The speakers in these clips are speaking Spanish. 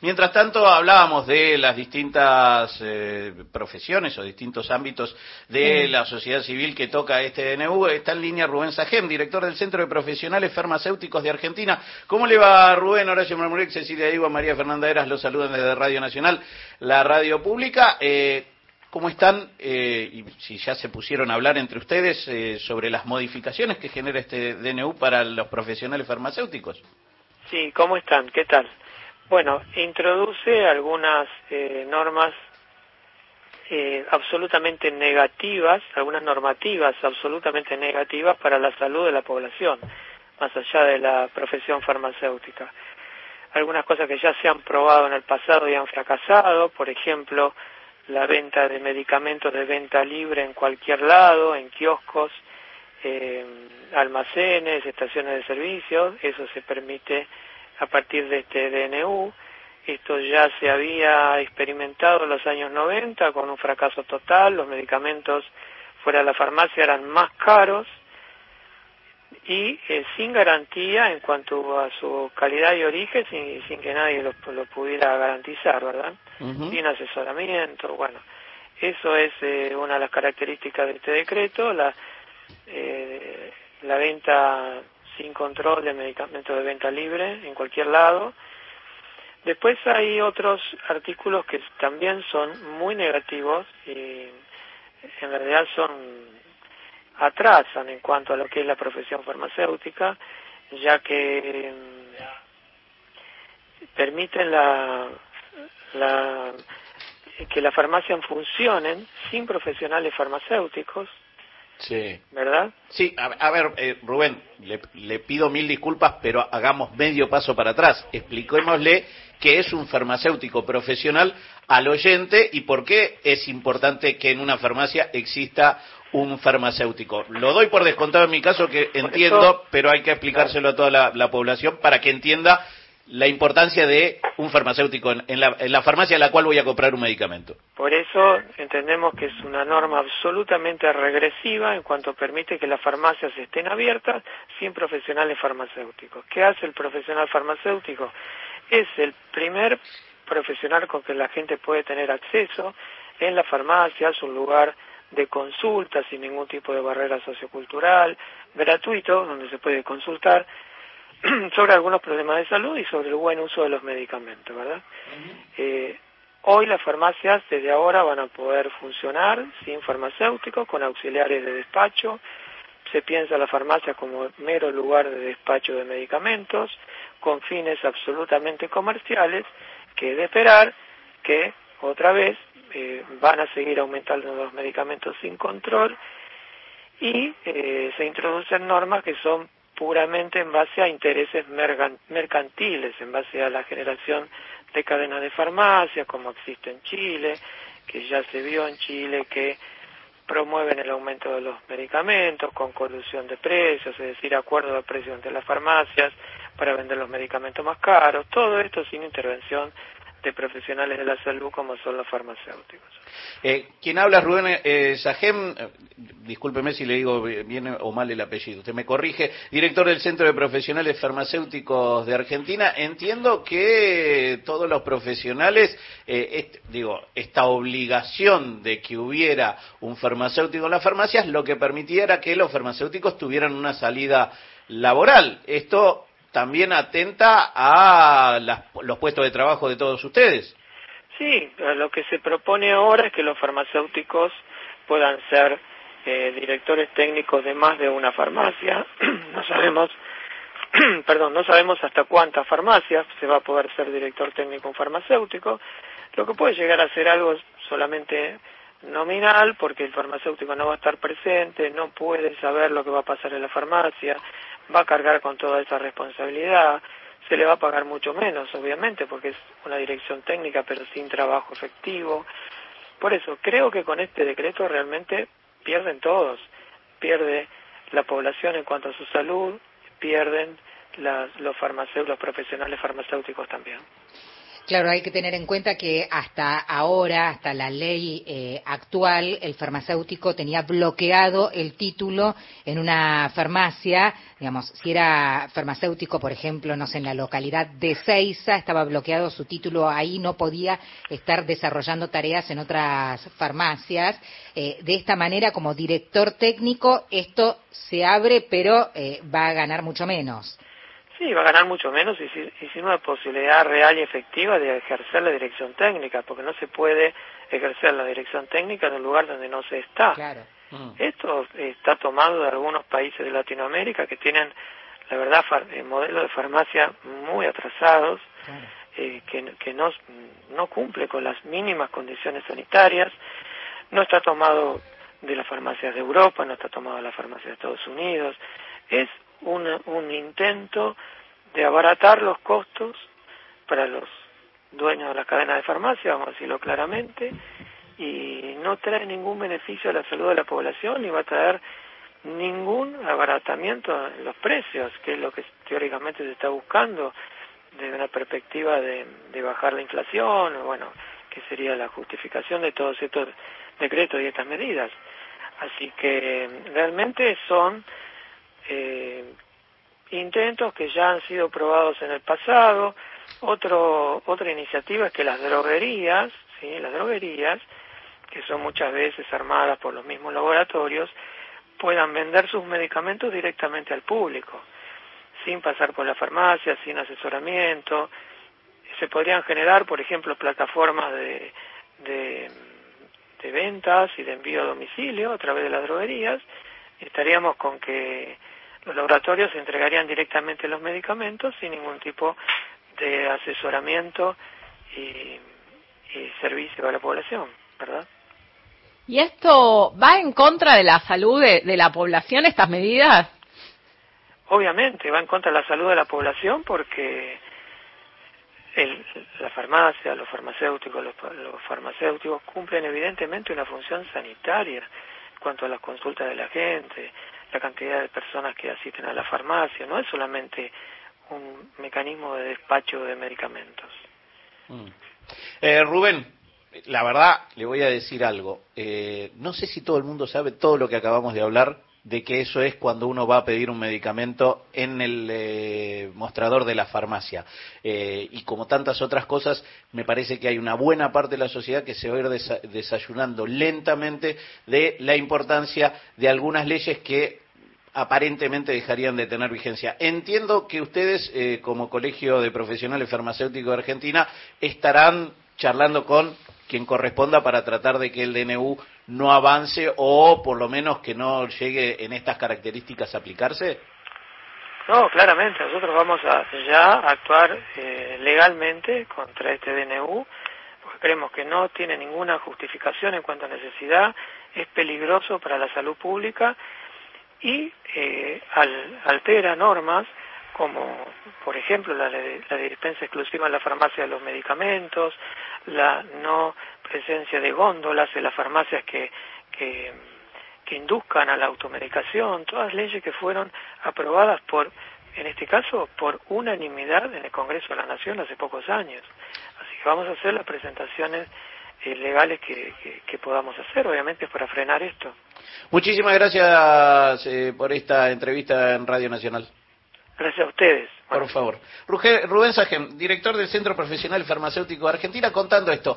Mientras tanto, hablábamos de las distintas eh, profesiones o distintos ámbitos de la sociedad civil que toca este DNU. Está en línea Rubén Sajem, director del Centro de Profesionales Farmacéuticos de Argentina. ¿Cómo le va Rubén, Horacio Marmurek, Cecilia Diego, María Fernanda Eras? Los saludan desde Radio Nacional, la radio pública. Eh, ¿Cómo están? Eh, y si ya se pusieron a hablar entre ustedes sobre las modificaciones que genera este DNU para los profesionales farmacéuticos. Sí, ¿cómo están? ¿Qué tal? Bueno, introduce algunas eh, normas eh, absolutamente negativas, algunas normativas absolutamente negativas para la salud de la población, más allá de la profesión farmacéutica. Algunas cosas que ya se han probado en el pasado y han fracasado, por ejemplo, la venta de medicamentos de venta libre en cualquier lado, en kioscos, eh, almacenes, estaciones de servicios, eso se permite a partir de este DNU. Esto ya se había experimentado en los años 90 con un fracaso total, los medicamentos fuera de la farmacia eran más caros. Y eh, sin garantía en cuanto a su calidad y origen, sin, sin que nadie lo, pudiera garantizar, ¿verdad? Sin asesoramiento, bueno, eso es eh, una de las características de este decreto, la, eh, la venta sin control de medicamentos de venta libre en cualquier lado. Después hay otros artículos que también son muy negativos y en realidad son atrasan en cuanto a lo que es la profesión farmacéutica, ya que mm, permiten la, la que las farmacias funcionen sin profesionales farmacéuticos, Sí. ¿Verdad? Sí, a, ver, eh, Rubén, le, pido mil disculpas, pero hagamos medio paso para atrás. Expliquémosle qué es un farmacéutico profesional al oyente y por qué es importante que en una farmacia exista un farmacéutico. Lo doy por descontado en mi caso, que entiendo, pero hay que explicárselo a toda la población para que entienda la importancia de un farmacéutico en la, farmacia a la cual voy a comprar un medicamento. Por eso entendemos que es una norma absolutamente regresiva en cuanto permite que las farmacias estén abiertas sin profesionales farmacéuticos. ¿Qué hace el profesional farmacéutico? Es el primer profesional con que la gente puede tener acceso en la farmacia, es un lugar de consulta sin ningún tipo de barrera sociocultural, gratuito, donde se puede consultar sobre algunos problemas de salud y sobre el buen uso de los medicamentos, ¿verdad? eh, hoy las farmacias desde ahora van a poder funcionar sin farmacéuticos, con auxiliares de despacho. Se piensa la farmacia como mero lugar de despacho de medicamentos, con fines absolutamente comerciales, que es de esperar que otra vez eh, van a seguir aumentando los medicamentos sin control y eh, se introducen normas que son puramente en base a intereses mercantiles, en base a la generación de cadenas de farmacias, como existe en Chile, que ya se vio en Chile que promueven el aumento de los medicamentos con colusión de precios, es decir, acuerdo de precios entre las farmacias para vender los medicamentos más caros, todo esto sin intervención de profesionales de la salud como son los farmacéuticos. Eh, quien habla Rubén eh, Sajem, eh, discúlpeme si le digo bien o mal el apellido, usted me corrige, director del Centro de Profesionales Farmacéuticos de Argentina. Entiendo que todos los profesionales, digo, esta obligación de que hubiera un farmacéutico en las farmacias, lo que permitiera que los farmacéuticos tuvieran una salida laboral. Esto también atenta a los puestos de trabajo de todos ustedes. Sí, lo que se propone ahora es que los farmacéuticos puedan ser eh, directores técnicos de más de una farmacia. no sabemos, perdón, no sabemos hasta cuántas farmacias se va a poder ser director técnico un farmacéutico. Lo que puede llegar a ser algo solamente nominal porque el farmacéutico no va a estar presente, no puede saber lo que va a pasar en la farmacia, va a cargar con toda esa responsabilidad, se le va a pagar mucho menos, obviamente, porque es una dirección técnica, pero sin trabajo efectivo. Por eso, creo que con este decreto realmente pierden todos. Pierde la población en cuanto a su salud, pierden los farmacéuticos, los profesionales farmacéuticos también. Claro, hay que tener en cuenta que hasta ahora, hasta la ley eh, actual, el farmacéutico tenía bloqueado el título en una farmacia. Digamos, si era farmacéutico, por ejemplo, no sé, en la localidad de Ceiza, estaba bloqueado su título ahí, no podía estar desarrollando tareas en otras farmacias. Eh, de esta manera, como director técnico, esto se abre, pero eh, va a ganar mucho menos. Sí, va a ganar mucho menos y, sin una posibilidad real y efectiva de ejercer la dirección técnica, porque no se puede ejercer la dirección técnica en un lugar donde no se está. Mm. Esto está tomado de algunos países de Latinoamérica que tienen, la verdad, eh, modelos de farmacia muy atrasados, eh, que, que no, no cumple con las mínimas condiciones sanitarias. No está tomado de las farmacias de Europa, no está tomado de las farmacias de Estados Unidos. Es un, intento de abaratar los costos para los dueños de la cadena de farmacia, vamos a decirlo claramente, y no trae ningún beneficio a la salud de la población ni va a traer ningún abaratamiento en los precios, que es lo que teóricamente se está buscando desde una perspectiva de, de bajar la inflación, o bueno, que sería la justificación de todos estos decretos y estas medidas. Así que realmente son eh, intentos que ya han sido probados en el pasado. Otro, otra iniciativa es que las droguerías, ¿sí? las droguerías, que son muchas veces armadas por los mismos laboratorios, puedan vender sus medicamentos directamente al público, sin pasar por la farmacia, sin asesoramiento. Se podrían generar, por ejemplo, plataformas de, de, de ventas y de envío a domicilio a través de las droguerías. Estaríamos con que los laboratorios entregarían directamente los medicamentos sin ningún tipo de asesoramiento y, servicio a la población, ¿verdad? ¿Y esto va en contra de la salud de, la población, estas medidas? Obviamente, va en contra de la salud de la población porque el, la farmacia, los farmacéuticos, los, los, farmacéuticos cumplen evidentemente una función sanitaria en cuanto a las consultas de la gente, la cantidad de personas que asisten a la farmacia, no es solamente un mecanismo de despacho de medicamentos. Mm. Eh, Rubén, la verdad, le voy a decir algo. Eh, no sé si todo el mundo sabe todo lo que acabamos de hablar, de que eso es cuando uno va a pedir un medicamento en el eh, mostrador de la farmacia. Eh, y como tantas otras cosas, me parece que hay una buena parte de la sociedad que se va a ir desayunando lentamente de la importancia de algunas leyes que aparentemente dejarían de tener vigencia. Entiendo que ustedes, eh, como Colegio de Profesionales Farmacéuticos de Argentina, estarán charlando con quien corresponda para tratar de que el DNU no avance o por lo menos que no llegue en estas características a aplicarse? No, claramente, nosotros vamos a ya actuar eh, legalmente contra este DNU, porque creemos que no tiene ninguna justificación en cuanto a necesidad, es peligroso para la salud pública y eh, altera normas como por ejemplo la, la dispensa exclusiva en la farmacia de los medicamentos, la no presencia de góndolas en las farmacias que, que, induzcan a la automedicación, todas leyes que fueron aprobadas por, en este caso, por unanimidad en el Congreso de la Nación hace pocos años. Así que vamos a hacer las presentaciones eh, legales que, que, podamos hacer, obviamente, para frenar esto. Muchísimas gracias eh, por esta entrevista en Radio Nacional. Gracias a ustedes. Por favor. Rubén Sajem, director del Centro Profesional Farmacéutico de Argentina, contando esto.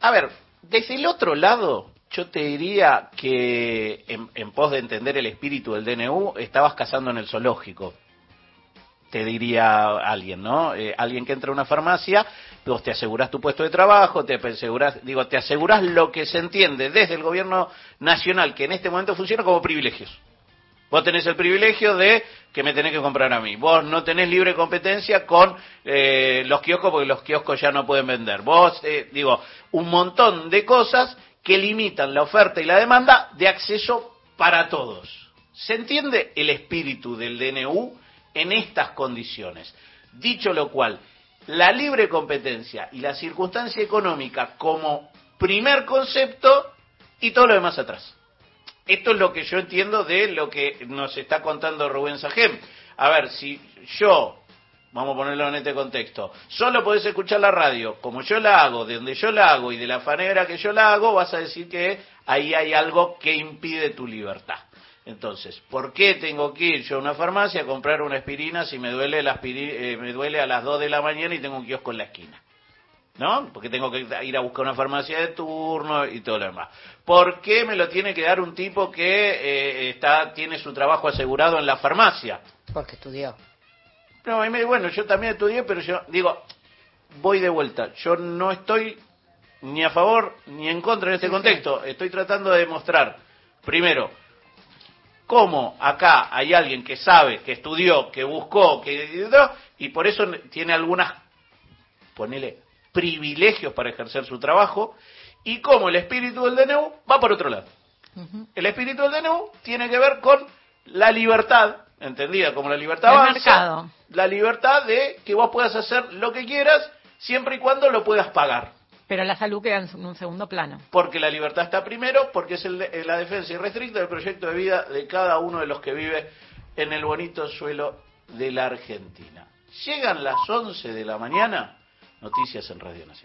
A ver, desde el otro lado, yo te diría que en, pos de entender el espíritu del DNU, estabas cazando en el zoológico. Te diría alguien, ¿no? Eh, alguien que entra a una farmacia, vos te aseguras tu puesto de trabajo, te aseguras, digo, te aseguras lo que se entiende desde el gobierno nacional, que en este momento funciona como privilegios. Vos tenés el privilegio de que me tenés que comprar a mí. Vos no tenés libre competencia con eh, los kioscos porque los kioscos ya no pueden vender. Vos, eh, digo, un montón de cosas que limitan la oferta y la demanda de acceso para todos. ¿Se entiende el espíritu del DNU en estas condiciones? Dicho lo cual, la libre competencia y la circunstancia económica como primer concepto y todo lo demás atrás. Esto es lo que yo entiendo de lo que nos está contando Rubén Sajem. A ver, si yo vamos a ponerlo en este contexto, solo podés escuchar la radio como yo la hago, de donde yo la hago y de la manera que yo la hago, vas a decir que ahí hay algo que impide tu libertad. Entonces, ¿por qué tengo que ir yo a una farmacia a comprar una aspirina si me duele, la eh, me duele a las 2 de la mañana y tengo un kiosco en la esquina? ¿No? Porque tengo que ir a buscar una farmacia de turno y todo lo demás. ¿Por qué me lo tiene que dar un tipo que eh, está tiene su trabajo asegurado en la farmacia? Porque estudió. No, bueno, yo también estudié, pero yo digo, voy de vuelta. Yo no estoy ni a favor ni en contra en este contexto. Estoy tratando de demostrar, primero, cómo acá hay alguien que sabe, que estudió, que buscó, que y por eso tiene algunas, ponele, privilegios para ejercer su trabajo, y cómo el espíritu del DNU va por otro lado. El espíritu del DNU tiene que ver con la libertad, entendida como la libertad avanza, la libertad de que vos puedas hacer lo que quieras siempre y cuando lo puedas pagar. Pero la salud queda en un segundo plano. Porque la libertad está primero, porque es la defensa irrestricta del proyecto de vida de cada uno de los que vive en el bonito suelo de la Argentina. Llegan las 11 de la mañana, noticias en Radio Nacional.